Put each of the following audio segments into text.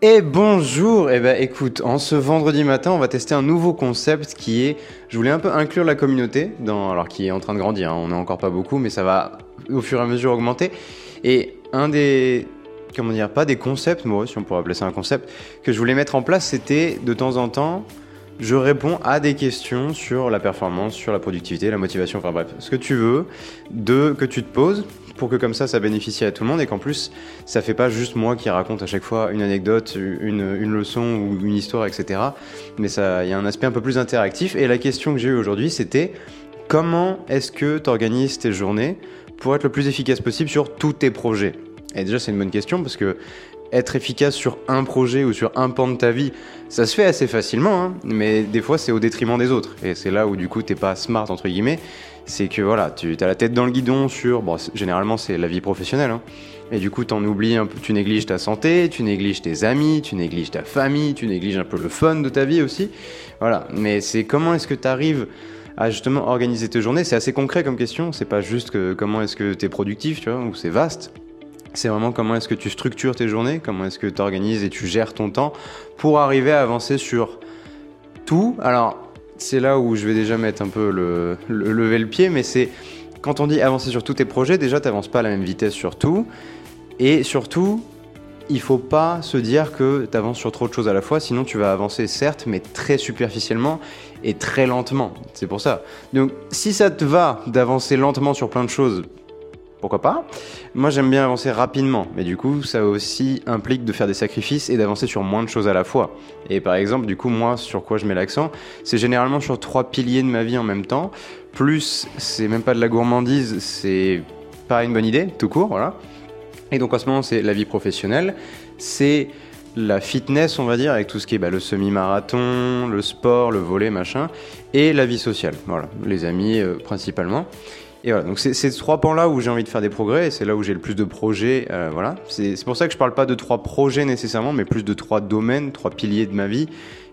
Et bonjour, eh ben écoute, en ce vendredi matin, on va tester un nouveau concept qui est, je voulais un peu inclure la communauté, dans, alors qui est en train de grandir, hein, on n'est encore pas beaucoup, mais ça va au fur et à mesure augmenter. Et un des, comment dire, pas des concepts, moi si on pourrait appeler ça un concept, que je voulais mettre en place, c'était de temps en temps, je réponds à des questions sur la performance, sur la productivité, la motivation, enfin bref, ce que tu veux, de que tu te poses pour que comme ça, ça bénéficie à tout le monde et qu'en plus, ça fait pas juste moi qui raconte à chaque fois une anecdote, une, leçon ou une histoire, etc. Mais il y a un aspect un peu plus interactif. Et la question que j'ai eue aujourd'hui, c'était comment est-ce que tu organises tes journées pour être le plus efficace possible sur tous tes projets? Et déjà, c'est une bonne question parce que être efficace sur un projet ou sur un pan de ta vie, ça se fait assez facilement, hein, mais des fois c'est au détriment des autres. Et c'est là où du coup t'es pas smart entre guillemets c'est que voilà, tu as la tête dans le guidon sur, bon, généralement c'est la vie professionnelle, hein. et du coup t'en oublies un peu, tu négliges ta santé, tu négliges tes amis, tu négliges ta famille, tu négliges un peu le fun de ta vie aussi, voilà. Mais c'est comment est-ce que tu arrives à justement organiser tes journées, c'est assez concret comme question, c'est pas juste que comment est-ce que tu es productif, tu vois, ou c'est vaste. C'est vraiment comment est-ce que tu structures tes journées, comment est-ce que tu organises et tu gères ton temps pour arriver à avancer sur tout. Alors, c'est là où je vais déjà mettre un peu le, lever le pied, mais c'est quand on dit avancer sur tous tes projets, déjà tu n'avances pas à la même vitesse sur tout, et surtout, il faut pas se dire que tu avances sur trop de choses à la fois, sinon tu vas avancer certes, mais très superficiellement et très lentement. C'est pour ça. Donc si ça te va d'avancer lentement sur plein de choses, pourquoi pas Moi j'aime bien avancer rapidement, mais du coup ça aussi implique de faire des sacrifices et d'avancer sur moins de choses à la fois. Et par exemple, du coup moi sur quoi je mets l'accent, c'est généralement sur trois piliers de ma vie en même temps. Plus c'est même pas de la gourmandise, c'est pas une bonne idée, tout court, voilà. Et donc en ce moment c'est la vie professionnelle, c'est la fitness, on va dire, avec tout ce qui est bah, le semi-marathon, le sport, le volet, machin, et la vie sociale, voilà, les amis euh, principalement. Et voilà, donc c'est ces trois pans-là où j'ai envie de faire des progrès, et c'est là où j'ai le plus de projets. Euh, voilà, c'est pour ça que je parle pas de trois projets nécessairement, mais plus de trois domaines, trois piliers de ma vie,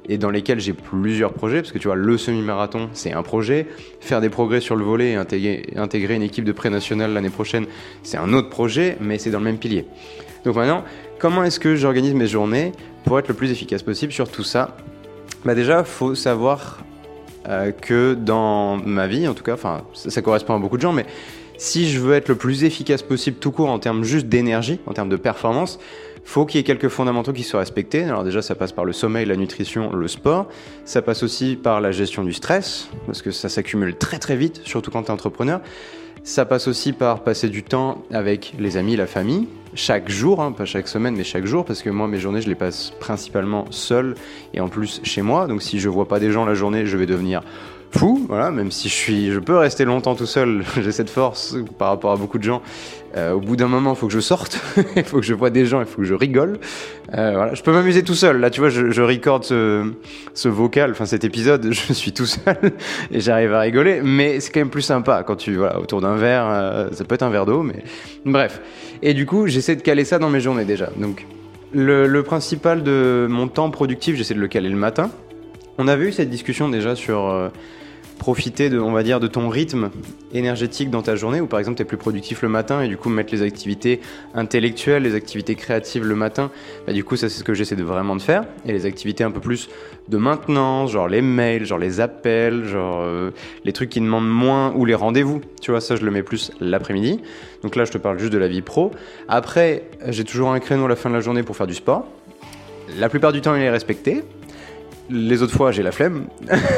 et dans lesquels j'ai plusieurs projets, parce que tu vois, le semi-marathon, c'est un projet. Faire des progrès sur le volet et intégrer, intégrer une équipe de pré-nationale l'année prochaine, c'est un autre projet, mais c'est dans le même pilier. Donc maintenant, comment est-ce que j'organise mes journées pour être le plus efficace possible sur tout ça? Bah déjà, faut savoir euh, que dans ma vie, en tout cas, enfin, ça, correspond à beaucoup de gens, mais si je veux être le plus efficace possible tout court en termes juste d'énergie, en termes de performance, faut qu'il y ait quelques fondamentaux qui soient respectés. Alors déjà, ça passe par le sommeil, la nutrition, le sport. Ça passe aussi par la gestion du stress, parce que ça s'accumule très très vite, surtout quand tu es entrepreneur. Ça passe aussi par passer du temps avec les amis, la famille, chaque jour, hein, pas chaque semaine, mais chaque jour, parce que moi, mes journées, je les passe principalement seul et en plus chez moi. Donc si je vois pas des gens la journée, je vais devenir fou, voilà, même si je suis, je peux rester longtemps tout seul, j'ai cette force par rapport à beaucoup de gens. Euh, au bout d'un moment, il faut que je sorte, il faut que je vois des gens, il faut que je rigole. Euh, voilà, je peux m'amuser tout seul. Là, tu vois, je, je recorde ce, vocal, enfin cet épisode, je suis tout seul et j'arrive à rigoler, mais c'est quand même plus sympa quand tu, voilà, autour d'un verre, euh, ça peut être un verre d'eau, mais bref. Et du coup, j'essaie de caler ça dans mes journées déjà. Donc, le, principal de mon temps productif, j'essaie de le caler le matin. On avait eu cette discussion déjà sur profiter de, on va dire, de ton rythme énergétique dans ta journée, où par exemple tu es plus productif le matin et du coup mettre les activités intellectuelles, les activités créatives le matin, bah, du coup ça c'est ce que j'essaie de vraiment de faire. Et les activités un peu plus de maintenance, genre les mails, genre les appels, genre euh, les trucs qui demandent moins, ou les rendez-vous, tu vois, ça je le mets plus l'après-midi. Donc là je te parle juste de la vie pro. Après, j'ai toujours un créneau à la fin de la journée pour faire du sport. La plupart du temps il est respecté, les autres fois, j'ai la flemme.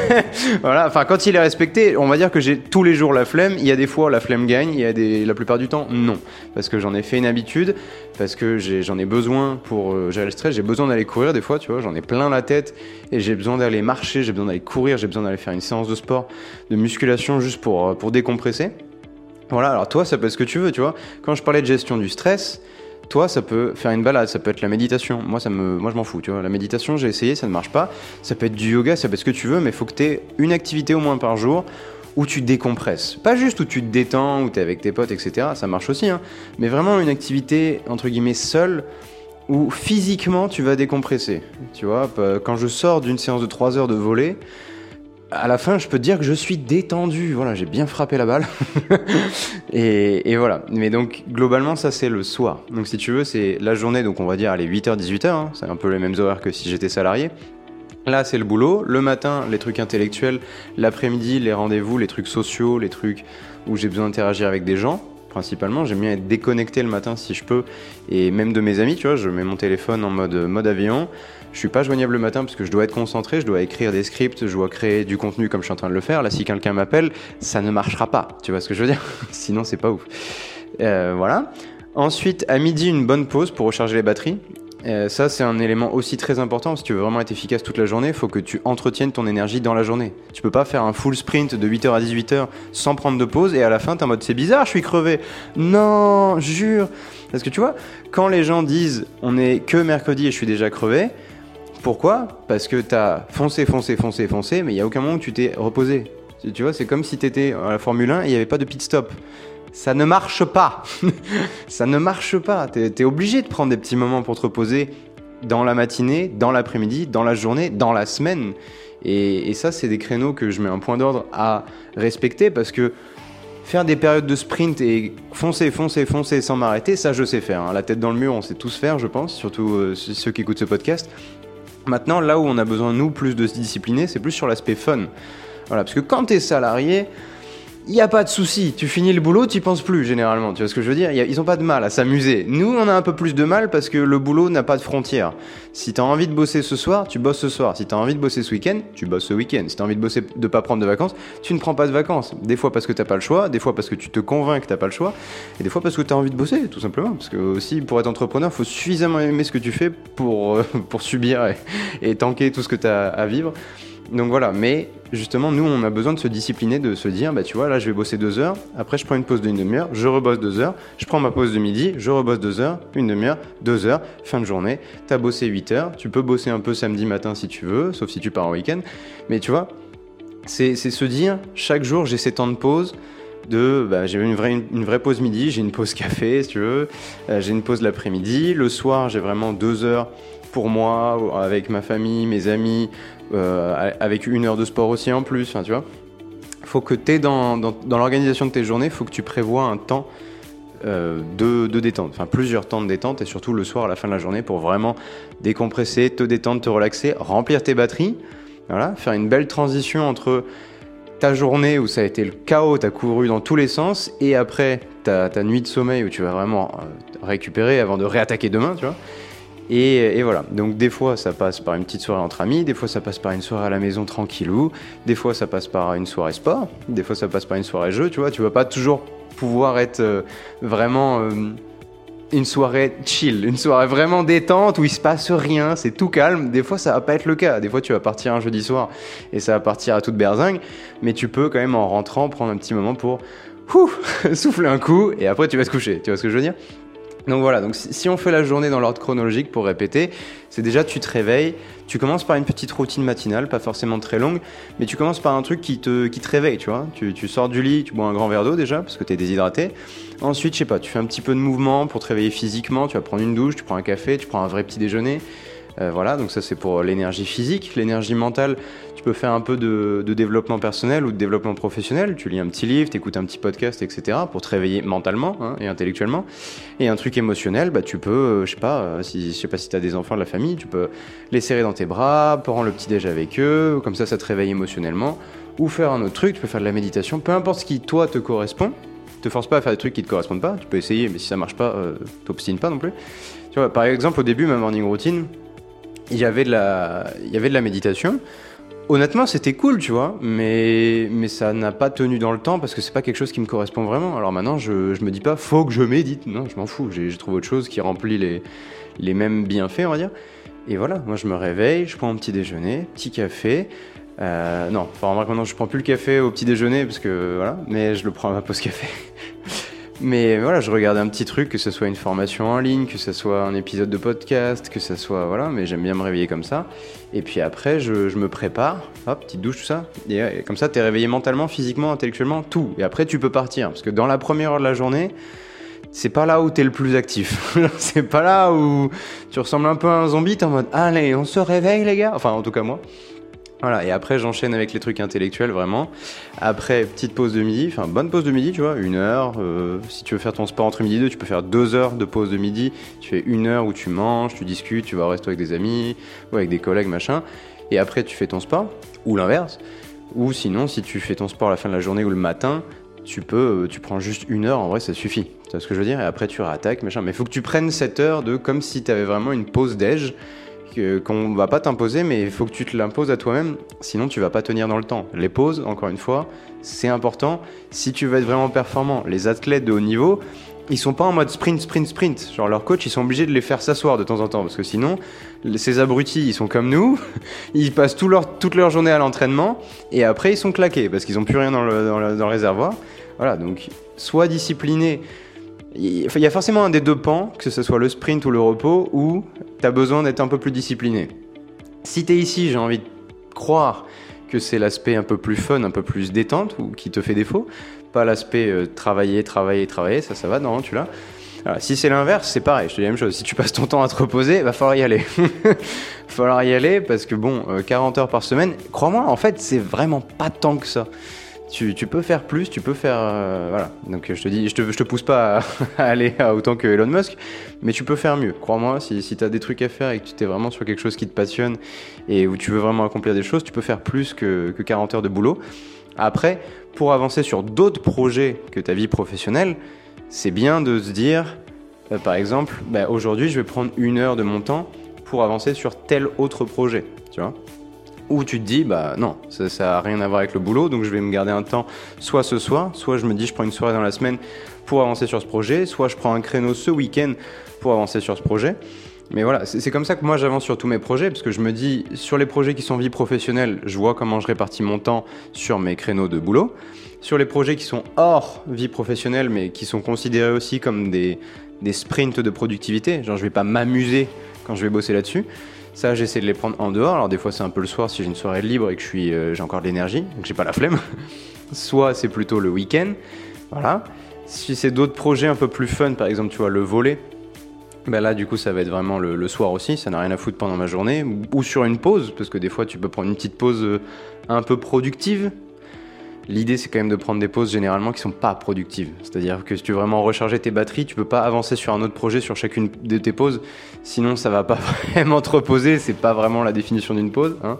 voilà, enfin, quand il est respecté, on va dire que j'ai tous les jours la flemme. Il y a des fois, la flemme gagne. Il y a des, la plupart du temps, non. Parce que j'en ai fait une habitude, parce que j'en ai, besoin pour euh, gérer le stress. J'ai besoin d'aller courir des fois, tu vois. J'en ai plein la tête et j'ai besoin d'aller marcher, j'ai besoin d'aller courir, j'ai besoin d'aller faire une séance de sport, de musculation juste pour, euh, pour décompresser. Voilà, alors toi, ça peut être ce que tu veux, tu vois. Quand je parlais de gestion du stress, toi, ça peut faire une balade, ça peut être la méditation. Moi, ça me, moi je m'en fous, tu vois. La méditation, j'ai essayé, ça ne marche pas. Ça peut être du yoga, ça peut être ce que tu veux, mais il faut que tu aies une activité au moins par jour où tu décompresses. Pas juste où tu te détends, où tu es avec tes potes, etc. Ça marche aussi, hein. Mais vraiment une activité, entre guillemets, seule, où physiquement tu vas décompresser. Tu vois, quand je sors d'une séance de 3 heures de voler, à la fin, je peux te dire que je suis détendu. Voilà, j'ai bien frappé la balle. et, voilà. Mais donc, globalement, ça, c'est le soir. Donc, si tu veux, c'est la journée, donc on va dire, allez, 8h, 18h. Hein. C'est un peu les mêmes horaires que si j'étais salarié. Là, c'est le boulot. Le matin, les trucs intellectuels. L'après-midi, les rendez-vous, les trucs sociaux, les trucs où j'ai besoin d'interagir avec des gens principalement. J'aime bien être déconnecté le matin si je peux, et même de mes amis, tu vois, je mets mon téléphone en mode, mode avion. Je suis pas joignable le matin parce que je dois être concentré, je dois écrire des scripts, je dois créer du contenu comme je suis en train de le faire. Là, si quelqu'un m'appelle, ça ne marchera pas. Tu vois ce que je veux dire? Sinon, c'est pas ouf. Euh, voilà. Ensuite, à midi, une bonne pause pour recharger les batteries. Euh, ça, c'est un élément aussi très important. Si tu veux vraiment être efficace toute la journée, il faut que tu entretiennes ton énergie dans la journée. Tu peux pas faire un full sprint de 8h à 18h sans prendre de pause et à la fin, tu en mode c'est bizarre, je suis crevé. Non, jure. Parce que tu vois, quand les gens disent on est que mercredi et je suis déjà crevé, pourquoi Parce que tu as foncé, foncé, foncé, foncé, mais il n'y a aucun moment où tu t'es reposé. Tu vois, c'est comme si tu étais à la Formule 1 et il n'y avait pas de pit stop ça ne marche pas. ça ne marche pas. Tu es, obligé de prendre des petits moments pour te reposer dans la matinée, dans l'après-midi, dans la journée, dans la semaine. Et, ça, c'est des créneaux que je mets un point d'ordre à respecter parce que faire des périodes de sprint et foncer, foncer, foncer sans m'arrêter, ça je sais faire. Hein. La tête dans le mur, on sait tous faire, je pense, surtout euh, ceux qui écoutent ce podcast. Maintenant, là où on a besoin, nous, plus de se discipliner, c'est plus sur l'aspect fun. Voilà, parce que quand tu es salarié, il n'y a pas de souci. Tu finis le boulot, tu penses plus généralement. Tu vois ce que je veux dire? Ils ont pas de mal à s'amuser. Nous, on a un peu plus de mal parce que le boulot n'a pas de frontières. Si tu as envie de bosser ce soir, tu bosses ce soir. Si tu as envie de bosser ce week-end, tu bosses ce week-end. Si tu as envie de bosser, de pas prendre de vacances, tu ne prends pas de vacances. Des fois parce que t'as pas le choix, des fois parce que tu te convaincs que t'as pas le choix, et des fois parce que tu as envie de bosser, tout simplement. Parce que aussi, pour être entrepreneur, il faut suffisamment aimer ce que tu fais pour, euh, pour subir et, et tanker tout ce que tu as à vivre. Donc voilà, mais justement, nous, on a besoin de se discipliner, de se dire, bah tu vois, là, je vais bosser deux heures, après, je prends une pause d'une demi-heure, je rebosse deux heures, je prends ma pause de midi, je rebosse deux heures, une demi-heure, deux heures, fin de journée, t'as bossé 8 heures, tu peux bosser un peu samedi matin si tu veux, sauf si tu pars en week-end, mais tu vois, c'est se dire, chaque jour, j'ai ces temps de pause, de bah, j'ai une vraie, vraie pause midi, j'ai une pause café si tu veux, euh, j'ai une pause l'après-midi, le soir j'ai vraiment deux heures pour moi, avec ma famille, mes amis, euh, avec une heure de sport aussi en plus, tu vois. Faut que tu es dans, dans, l'organisation de tes journées, il faut que tu prévois un temps euh, de, de, détente, enfin plusieurs temps de détente et surtout le soir à la fin de la journée pour vraiment décompresser, te détendre, te relaxer, remplir tes batteries, voilà, faire une belle transition entre ta journée où ça a été le chaos, tu as couru dans tous les sens, et après ta, ta nuit de sommeil où tu vas vraiment euh, récupérer avant de réattaquer demain, tu vois. Et, voilà, donc des fois ça passe par une petite soirée entre amis, des fois ça passe par une soirée à la maison tranquillou, des fois ça passe par une soirée sport, des fois ça passe par une soirée jeu, tu vois, tu vas pas toujours pouvoir être euh, vraiment euh, une soirée chill, une soirée vraiment détente où il se passe rien, c'est tout calme. Des fois ça va pas être le cas, des fois tu vas partir un jeudi soir et ça va partir à toute berzingue, mais tu peux quand même en rentrant prendre un petit moment pour souffler un coup et après tu vas te coucher, tu vois ce que je veux dire? Donc voilà, donc si on fait la journée dans l'ordre chronologique pour répéter, c'est déjà tu te réveilles, tu commences par une petite routine matinale, pas forcément très longue, mais tu commences par un truc qui te, qui te réveille, tu vois. Tu, sors du lit, tu bois un grand verre d'eau déjà, parce que tu es déshydraté. Ensuite, je sais pas, tu fais un petit peu de mouvement pour te réveiller physiquement, tu vas prendre une douche, tu prends un café, tu prends un vrai petit déjeuner. Euh, voilà, donc ça c'est pour l'énergie physique. L'énergie mentale, tu peux faire un peu de, développement personnel ou de développement professionnel. Tu lis un petit livre, tu écoutes un petit podcast, etc. pour te réveiller mentalement hein, et intellectuellement. Et un truc émotionnel, bah, tu peux, euh, je sais pas, euh, si, je sais pas si tu as des enfants de la famille, tu peux les serrer dans tes bras, prendre le petit déj avec eux, comme ça ça te réveille émotionnellement. Ou faire un autre truc, tu peux faire de la méditation, peu importe ce qui toi te correspond te force pas à faire des trucs qui te correspondent pas. Tu peux essayer, mais si ça marche pas, euh, t'obstines pas non plus. Par exemple, au début, ma morning routine, il y avait de la, il y avait de la méditation. Honnêtement, c'était cool, tu vois, mais, mais ça n'a pas tenu dans le temps parce que c'est pas quelque chose qui me correspond vraiment. Alors maintenant, je, je me dis pas, faut que je médite. Non, je m'en fous. J'ai trouvé autre chose qui remplit les, les mêmes bienfaits, on va dire. Et voilà, moi je me réveille, je prends un petit déjeuner, petit café. Euh, non, enfin, maintenant je prends plus le café au petit déjeuner parce que voilà, mais je le prends à ma pause café. Mais voilà, je regarde un petit truc, que ce soit une formation en ligne, que ce soit un épisode de podcast, que ce soit. Voilà, mais j'aime bien me réveiller comme ça. Et puis après, je, me prépare, hop, petite douche, tout ça. Et, comme ça, t'es réveillé mentalement, physiquement, intellectuellement, tout. Et après, tu peux partir. Parce que dans la première heure de la journée, c'est pas là où t'es le plus actif. c'est pas là où tu ressembles un peu à un zombie, t'es en mode allez, on se réveille les gars. Enfin, en tout cas, moi. Voilà, et après j'enchaîne avec les trucs intellectuels vraiment. Après, petite pause de midi, enfin bonne pause de midi, tu vois, une heure. euh, si tu veux faire ton sport entre midi et deux, tu peux faire deux heures de pause de midi. Tu fais une heure où tu manges, tu discutes, tu vas au resto avec des amis ou avec des collègues, machin. Et après, tu fais ton sport, ou l'inverse. Ou sinon, si tu fais ton sport à la fin de la journée ou le matin, tu peux, euh, tu prends juste une heure, en vrai, ça suffit. Tu vois ce que je veux dire? Et après, tu réattaques, machin. Mais il faut que tu prennes cette heure de comme si tu avais vraiment une pause déj que- qu'on va pas t'imposer, mais il faut que tu te l'imposes à toi-même, sinon tu vas pas tenir dans le temps. Les pauses, encore une fois, c'est important. Si tu veux être vraiment performant, les athlètes de haut niveau, ils sont pas en mode sprint, sprint, sprint. Genre leurs coachs, ils sont obligés de les faire s'asseoir de temps en temps, parce que sinon, ces abrutis, ils sont comme nous, ils passent tout leur, toute leur journée à l'entraînement, et après ils sont claqués, parce qu'ils ont plus rien dans le, dans le- dans le réservoir. Voilà, donc sois discipliné. Il y a forcément un des deux pans, que ce soit le sprint ou le repos, où tu as besoin d'être un peu plus discipliné. Si tu es ici, j'ai envie de croire que c'est l'aspect un peu plus fun, un peu plus détente, ou qui te fait défaut, pas l'aspect euh, travailler, travailler, travailler, ça, ça va, non, tu l'as. Si c'est l'inverse, c'est pareil, je te dis la même chose. Si tu passes ton temps à te reposer, va falloir y aller. va falloir y aller parce que bon, euh, 40 heures par semaine, crois-moi, en fait, c'est vraiment pas tant que ça. Tu, peux faire plus, tu peux faire. euh, voilà. Donc je te dis, je te, pousse pas à, aller autant que Elon Musk, mais tu peux faire mieux. Crois-moi, si, si tu as des trucs à faire et que tu es vraiment sur quelque chose qui te passionne et où tu veux vraiment accomplir des choses, tu peux faire plus que, que 40 heures de boulot. Après, pour avancer sur d'autres projets que ta vie professionnelle, c'est bien de se dire, euh, par exemple, bah, aujourd'hui je vais prendre une heure de mon temps pour avancer sur tel autre projet. Tu vois ou tu te dis, bah non, ça, ça a rien à voir avec le boulot, donc je vais me garder un temps soit ce soir, soit je me dis je prends une soirée dans la semaine pour avancer sur ce projet, soit je prends un créneau ce week-end pour avancer sur ce projet. Mais voilà, c'est comme ça que moi j'avance sur tous mes projets, parce que je me dis, sur les projets qui sont vie professionnelle, je vois comment je répartis mon temps sur mes créneaux de boulot. Sur les projets qui sont hors vie professionnelle, mais qui sont considérés aussi comme des, des sprints de productivité, genre je vais pas m'amuser quand je vais bosser là-dessus. Ça, j'essaie de les prendre en dehors. Alors des fois, c'est un peu le soir si j'ai une soirée libre et que euh, j'ai encore de l'énergie, donc j'ai pas la flemme. Soit c'est plutôt le week-end, voilà. Si c'est d'autres projets un peu plus fun, par exemple, tu vois, le volet, ben là, du coup, ça va être vraiment le, soir aussi. Ça n'a rien à foutre pendant ma journée ou, ou sur une pause, parce que des fois, tu peux prendre une petite pause euh, un peu productive. L'idée, c'est quand même de prendre des pauses généralement qui sont pas productives. C'est-à-dire que si tu veux vraiment recharger tes batteries, tu peux pas avancer sur un autre projet sur chacune de tes pauses. Sinon, ça va pas vraiment te reposer. C'est pas vraiment la définition d'une pause. hein.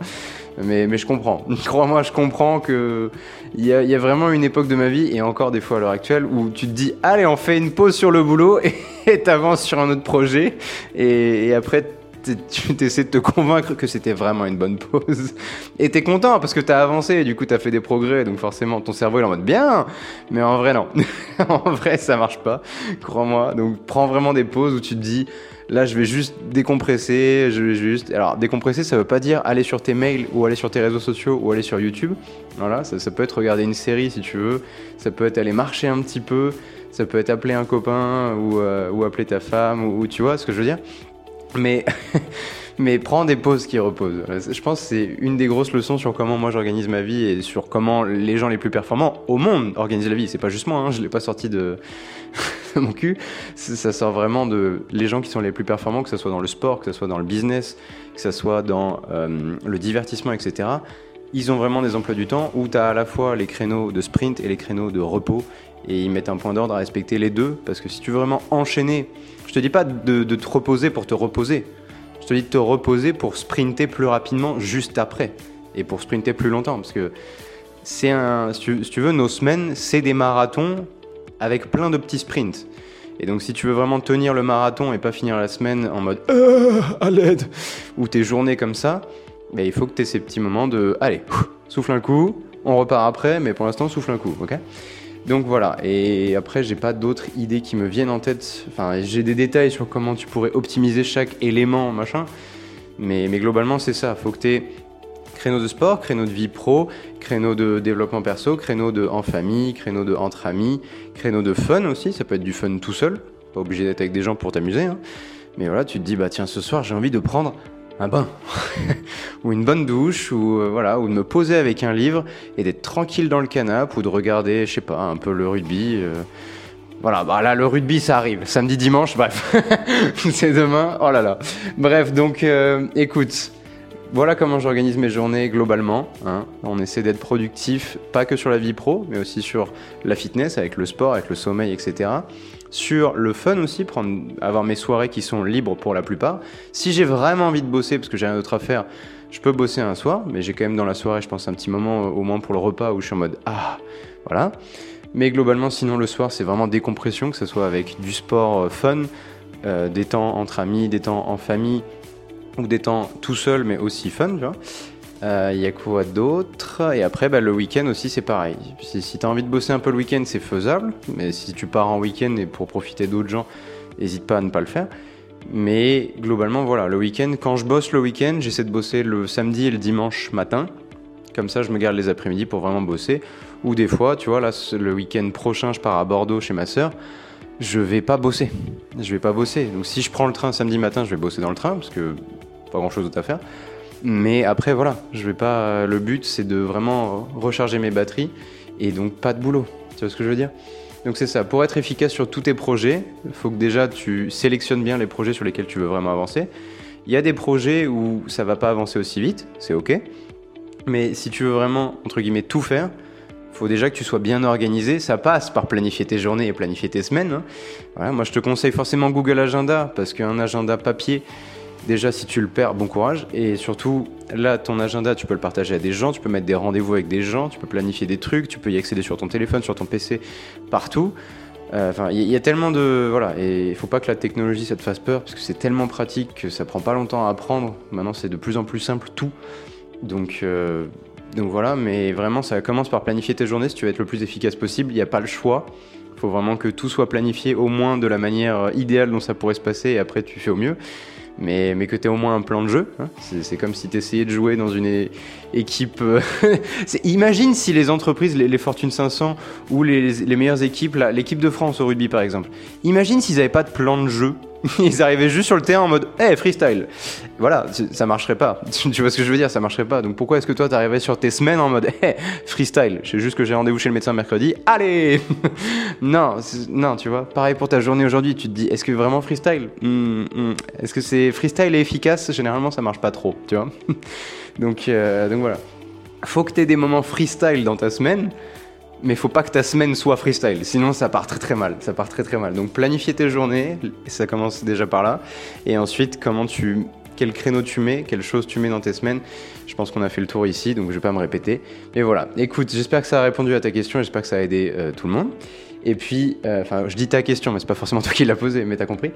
Mais, je comprends. Crois-moi, je comprends que il y, a, vraiment une époque de ma vie et encore des fois à l'heure actuelle où tu te dis allez, on fait une pause sur le boulot et t'avances sur un autre projet et, et après tu t'essaies de te convaincre que c'était vraiment une bonne pause. Et t'es content parce que t'as avancé et du coup t'as fait des progrès, donc forcément ton cerveau il est en mode bien, mais en vrai non. en vrai ça marche pas, crois-moi. Donc prends vraiment des pauses où tu te dis là je vais juste décompresser, je vais juste... Alors décompresser ça veut pas dire aller sur tes mails ou aller sur tes réseaux sociaux ou aller sur YouTube. Voilà, ça, ça peut être regarder une série si tu veux, ça peut être aller marcher un petit peu, ça peut être appeler un copain ou, euh, ou appeler ta femme ou, ou tu vois ce que je veux dire? Mais, mais prends des pauses qui reposent. Je pense que c'est une des grosses leçons sur comment moi j'organise ma vie et sur comment les gens les plus performants au monde organisent la vie. C'est pas juste moi, hein, je l'ai pas sorti de, mon cul. Ça sort vraiment de les gens qui sont les plus performants, que ce soit dans le sport, que ce soit dans le business, que ce soit dans euh, le divertissement, etc. Ils ont vraiment des emplois du temps où tu as à la fois les créneaux de sprint et les créneaux de repos et ils mettent un point d'ordre à respecter les deux parce que si tu veux vraiment enchaîner, je te dis pas de, te reposer pour te reposer, je te dis de te reposer pour sprinter plus rapidement juste après. Et pour sprinter plus longtemps parce que c'est un, si tu, si tu veux, nos semaines, c'est des marathons avec plein de petits sprints. Et donc si tu veux vraiment tenir le marathon et pas finir la semaine en mode Euh, à l'aide ou tes journées comme ça, ben, il faut que tu aies ces petits moments de allez, souffle un coup, on repart après, mais pour l'instant souffle un coup, ok? Donc voilà, et après j'ai pas d'autres idées qui me viennent en tête. Enfin, j'ai des détails sur comment tu pourrais optimiser chaque élément, machin. Mais, mais globalement, c'est ça. Faut que tu créneau de sport, créneau de vie pro, créneau de développement perso, créneau de en famille, créneau de entre amis, créneau de fun aussi. Ça peut être du fun tout seul, pas obligé d'être avec des gens pour t'amuser. hein. Mais voilà, tu te dis, bah tiens, ce soir j'ai envie de prendre un bain ou une bonne douche ou euh, voilà ou de me poser avec un livre et d'être tranquille dans le canapé ou de regarder je sais pas un peu le rugby euh, voilà bah là le rugby ça arrive samedi dimanche bref c'est demain oh là là bref donc euh, écoute voilà comment j'organise mes journées globalement. Hein. On essaie d'être productif, pas que sur la vie pro, mais aussi sur la fitness, avec le sport, avec le sommeil, etc. Sur le fun aussi, prendre, avoir mes soirées qui sont libres pour la plupart. Si j'ai vraiment envie de bosser, parce que j'ai rien d'autre à faire, je peux bosser un soir, mais j'ai quand même dans la soirée, je pense, un petit moment au moins pour le repas où je suis en mode Ah, voilà. Mais globalement, sinon, le soir, c'est vraiment décompression, que ce soit avec du sport euh, fun, euh, des temps entre amis, des temps en famille, ou des temps tout seul, mais aussi fun, tu vois. Euh, il y a quoi d'autre? Et après, bah, le week-end aussi, c'est pareil. Si, si tu as envie de bosser un peu le week-end, c'est faisable. Mais si tu pars en week-end et pour profiter d'autres gens, n'hésite pas à ne pas le faire. Mais globalement, voilà, le week-end, quand je bosse le week-end, j'essaie de bosser le samedi et le dimanche matin. Comme ça, je me garde les après-midi pour vraiment bosser. Ou des fois, tu vois, là, le week-end prochain, je pars à Bordeaux chez ma sœur. Je vais pas bosser. Je vais pas bosser. Donc si je prends le train samedi matin, je vais bosser dans le train parce que pas grand chose d'autre à faire. Mais après, voilà, je vais pas. Le but, c'est de vraiment recharger mes batteries et donc pas de boulot. Tu vois ce que je veux dire? Donc c'est ça. Pour être efficace sur tous tes projets, il faut que déjà tu sélectionnes bien les projets sur lesquels tu veux vraiment avancer. Il y a des projets où ça va pas avancer aussi vite, c'est ok. Mais si tu veux vraiment, entre guillemets, tout faire, faut déjà que tu sois bien organisé. Ça passe par planifier tes journées et planifier tes semaines. Hein. moi, je te conseille forcément Google Agenda parce qu'un agenda papier, Déjà, si tu le perds, bon courage. Et surtout, là, ton agenda, tu peux le partager à des gens, tu peux mettre des rendez-vous avec des gens, tu peux planifier des trucs, tu peux y accéder sur ton téléphone, sur ton PC, partout. Euh, enfin, il y, a tellement de voilà, et il faut pas que la technologie ça te fasse peur parce que c'est tellement pratique que ça prend pas longtemps à apprendre. Maintenant, c'est de plus en plus simple tout. Donc, euh, donc voilà, mais vraiment, ça commence par planifier tes journées si tu veux être le plus efficace possible. Il n'y a pas le choix. Il faut vraiment que tout soit planifié au moins de la manière idéale dont ça pourrait se passer et après tu fais au mieux mais, mais que tu aies au moins un plan de jeu. Hein. C'est comme si tu essayais de jouer dans une équipe. Euh, imagine si les entreprises, les, Fortune 500 ou les, les meilleures équipes, l'équipe de France au rugby par exemple, imagine s'ils n'avaient pas de plan de jeu Ils arrivaient juste sur le terrain en mode Hey, freestyle Voilà, ça marcherait pas. Tu vois ce que je veux dire? Ça marcherait pas. Donc pourquoi est-ce que toi t'arriverais sur tes semaines en mode Hey, freestyle? Je sais juste que j'ai rendez-vous chez le médecin mercredi. Allez Non, non, tu vois. Pareil pour ta journée aujourd'hui, tu te dis Est-ce que vraiment freestyle? Hmm, hmm. Est-ce que c'est freestyle et efficace? Généralement, ça marche pas trop, tu vois. donc, euh, donc voilà. Faut que tu aies des moments freestyle dans ta semaine mais faut pas que ta semaine soit freestyle, sinon ça part très très mal. Ça part très très mal. Donc planifier tes journées, ça commence déjà par là. Et ensuite, comment tu, quel créneau tu mets, quelle chose tu mets dans tes semaines. Je pense qu'on a fait le tour ici, donc je vais pas me répéter. Mais voilà. Écoute, j'espère que ça a répondu à ta question. J'espère que ça a aidé euh, tout le monde. Et puis, euh, enfin, je dis ta question, mais c'est pas forcément toi qui l'as posée, mais t'as compris.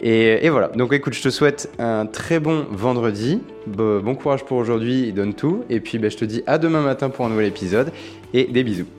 Et, voilà. Donc, écoute, je te souhaite un très bon vendredi. bon courage pour aujourd'hui donne tout. Et puis, ben, je te dis à demain matin pour un nouvel épisode. Et des bisous.